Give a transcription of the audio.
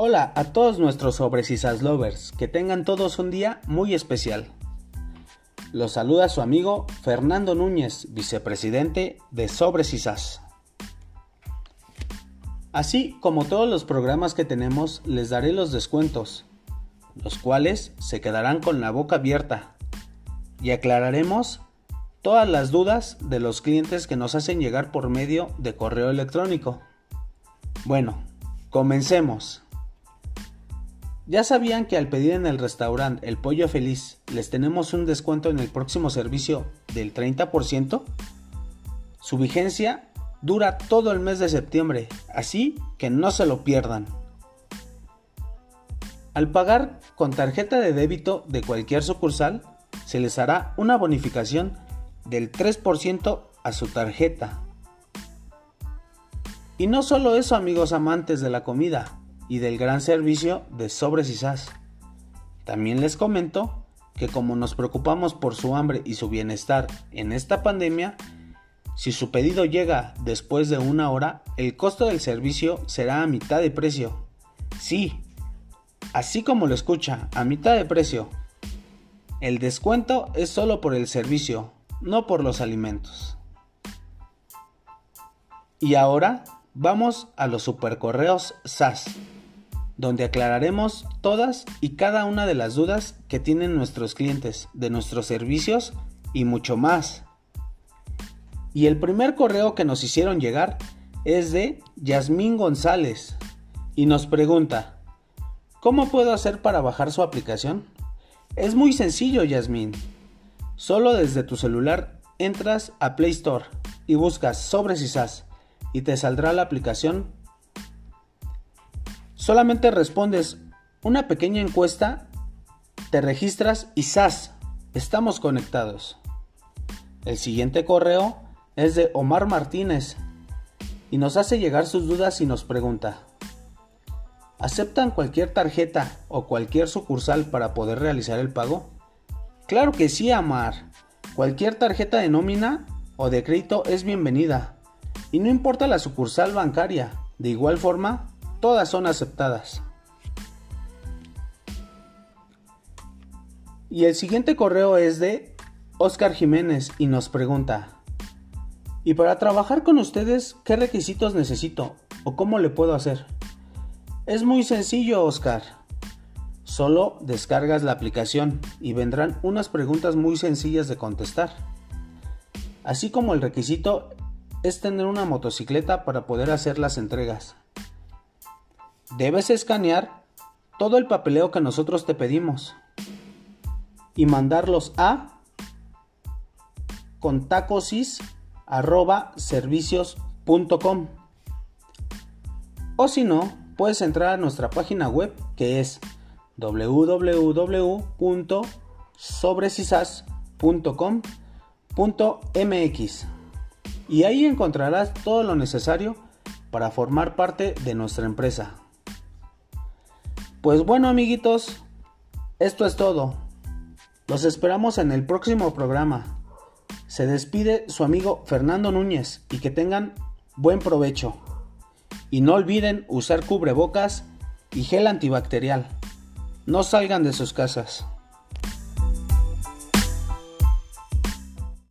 Hola a todos nuestros sobrecisas lovers, que tengan todos un día muy especial. Los saluda su amigo Fernando Núñez, vicepresidente de Sobrecisas. Así como todos los programas que tenemos, les daré los descuentos, los cuales se quedarán con la boca abierta y aclararemos todas las dudas de los clientes que nos hacen llegar por medio de correo electrónico. Bueno, comencemos. ¿Ya sabían que al pedir en el restaurante el pollo feliz les tenemos un descuento en el próximo servicio del 30%? Su vigencia dura todo el mes de septiembre, así que no se lo pierdan. Al pagar con tarjeta de débito de cualquier sucursal, se les hará una bonificación del 3% a su tarjeta. Y no solo eso amigos amantes de la comida y del gran servicio de sobres y sas. También les comento que como nos preocupamos por su hambre y su bienestar en esta pandemia, si su pedido llega después de una hora, el costo del servicio será a mitad de precio. Sí, así como lo escucha, a mitad de precio. El descuento es solo por el servicio, no por los alimentos. Y ahora vamos a los supercorreos SAS, donde aclararemos todas y cada una de las dudas que tienen nuestros clientes de nuestros servicios y mucho más. Y el primer correo que nos hicieron llegar es de Yasmín González y nos pregunta, ¿cómo puedo hacer para bajar su aplicación? Es muy sencillo, Yasmín. Solo desde tu celular entras a Play Store y buscas Sobres y SAS y te saldrá la aplicación. Solamente respondes una pequeña encuesta, te registras y SAS, estamos conectados. El siguiente correo es de Omar Martínez y nos hace llegar sus dudas y nos pregunta, ¿aceptan cualquier tarjeta o cualquier sucursal para poder realizar el pago? Claro que sí, Amar. Cualquier tarjeta de nómina o de crédito es bienvenida. Y no importa la sucursal bancaria, de igual forma, todas son aceptadas. Y el siguiente correo es de Oscar Jiménez y nos pregunta, ¿y para trabajar con ustedes qué requisitos necesito o cómo le puedo hacer? Es muy sencillo, Oscar. Solo descargas la aplicación y vendrán unas preguntas muy sencillas de contestar. Así como el requisito es tener una motocicleta para poder hacer las entregas. Debes escanear todo el papeleo que nosotros te pedimos y mandarlos a contacosis.servicios.com o si no, puedes entrar a nuestra página web que es www.sobresisas.com.mx y ahí encontrarás todo lo necesario para formar parte de nuestra empresa. Pues bueno amiguitos, esto es todo. Los esperamos en el próximo programa. Se despide su amigo Fernando Núñez y que tengan buen provecho. Y no olviden usar cubrebocas y gel antibacterial. No salgan de sus casas.